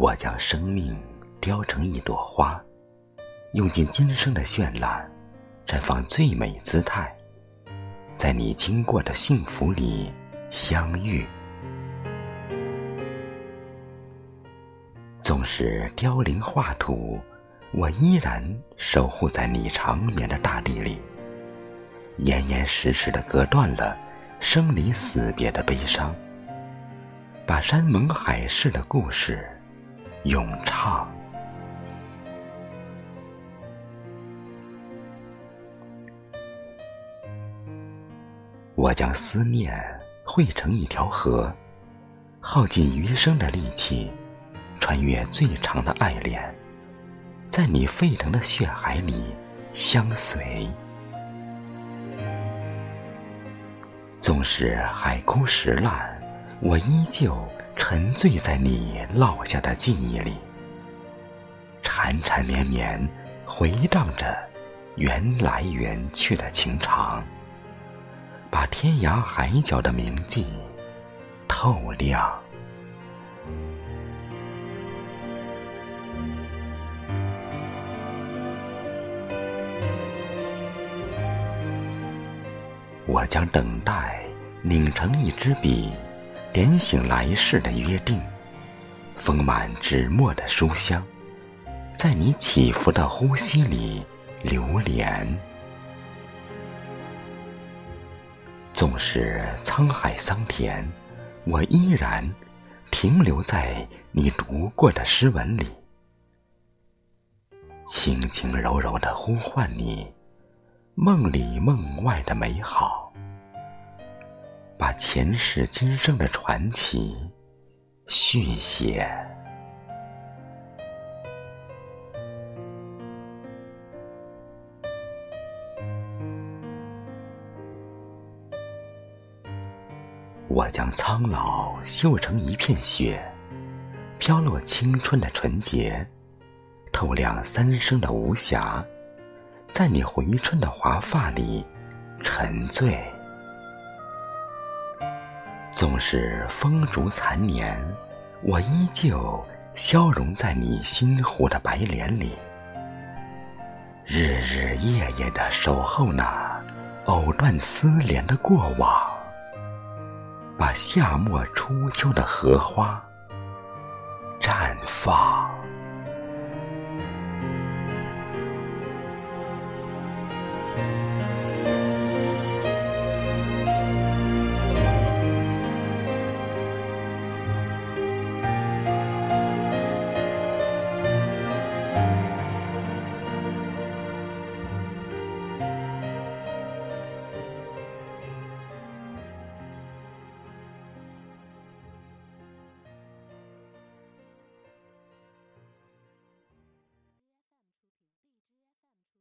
我将生命雕成一朵花，用尽今生的绚烂，绽放最美姿态，在你经过的幸福里相遇。纵使凋零画土，我依然守护在你长眠的大地里。严严实实的隔断了生离死别的悲伤，把山盟海誓的故事咏唱。我将思念汇成一条河，耗尽余生的力气。穿越最长的爱恋，在你沸腾的血海里相随。纵使海枯石烂，我依旧沉醉在你烙下的记忆里，缠缠绵绵回荡着缘来缘去的情长，把天涯海角的铭记透亮。我将等待拧成一支笔，点醒来世的约定，丰满纸墨的书香，在你起伏的呼吸里流连。纵使沧海桑田，我依然停留在你读过的诗文里，轻轻柔柔的呼唤你。梦里梦外的美好，把前世今生的传奇续写。我将苍老绣成一片雪，飘落青春的纯洁，透亮三生的无暇。在你回春的华发里沉醉，纵使风烛残年，我依旧消融在你心湖的白莲里，日日夜夜的守候那藕断丝连的过往，把夏末初秋的荷花绽放。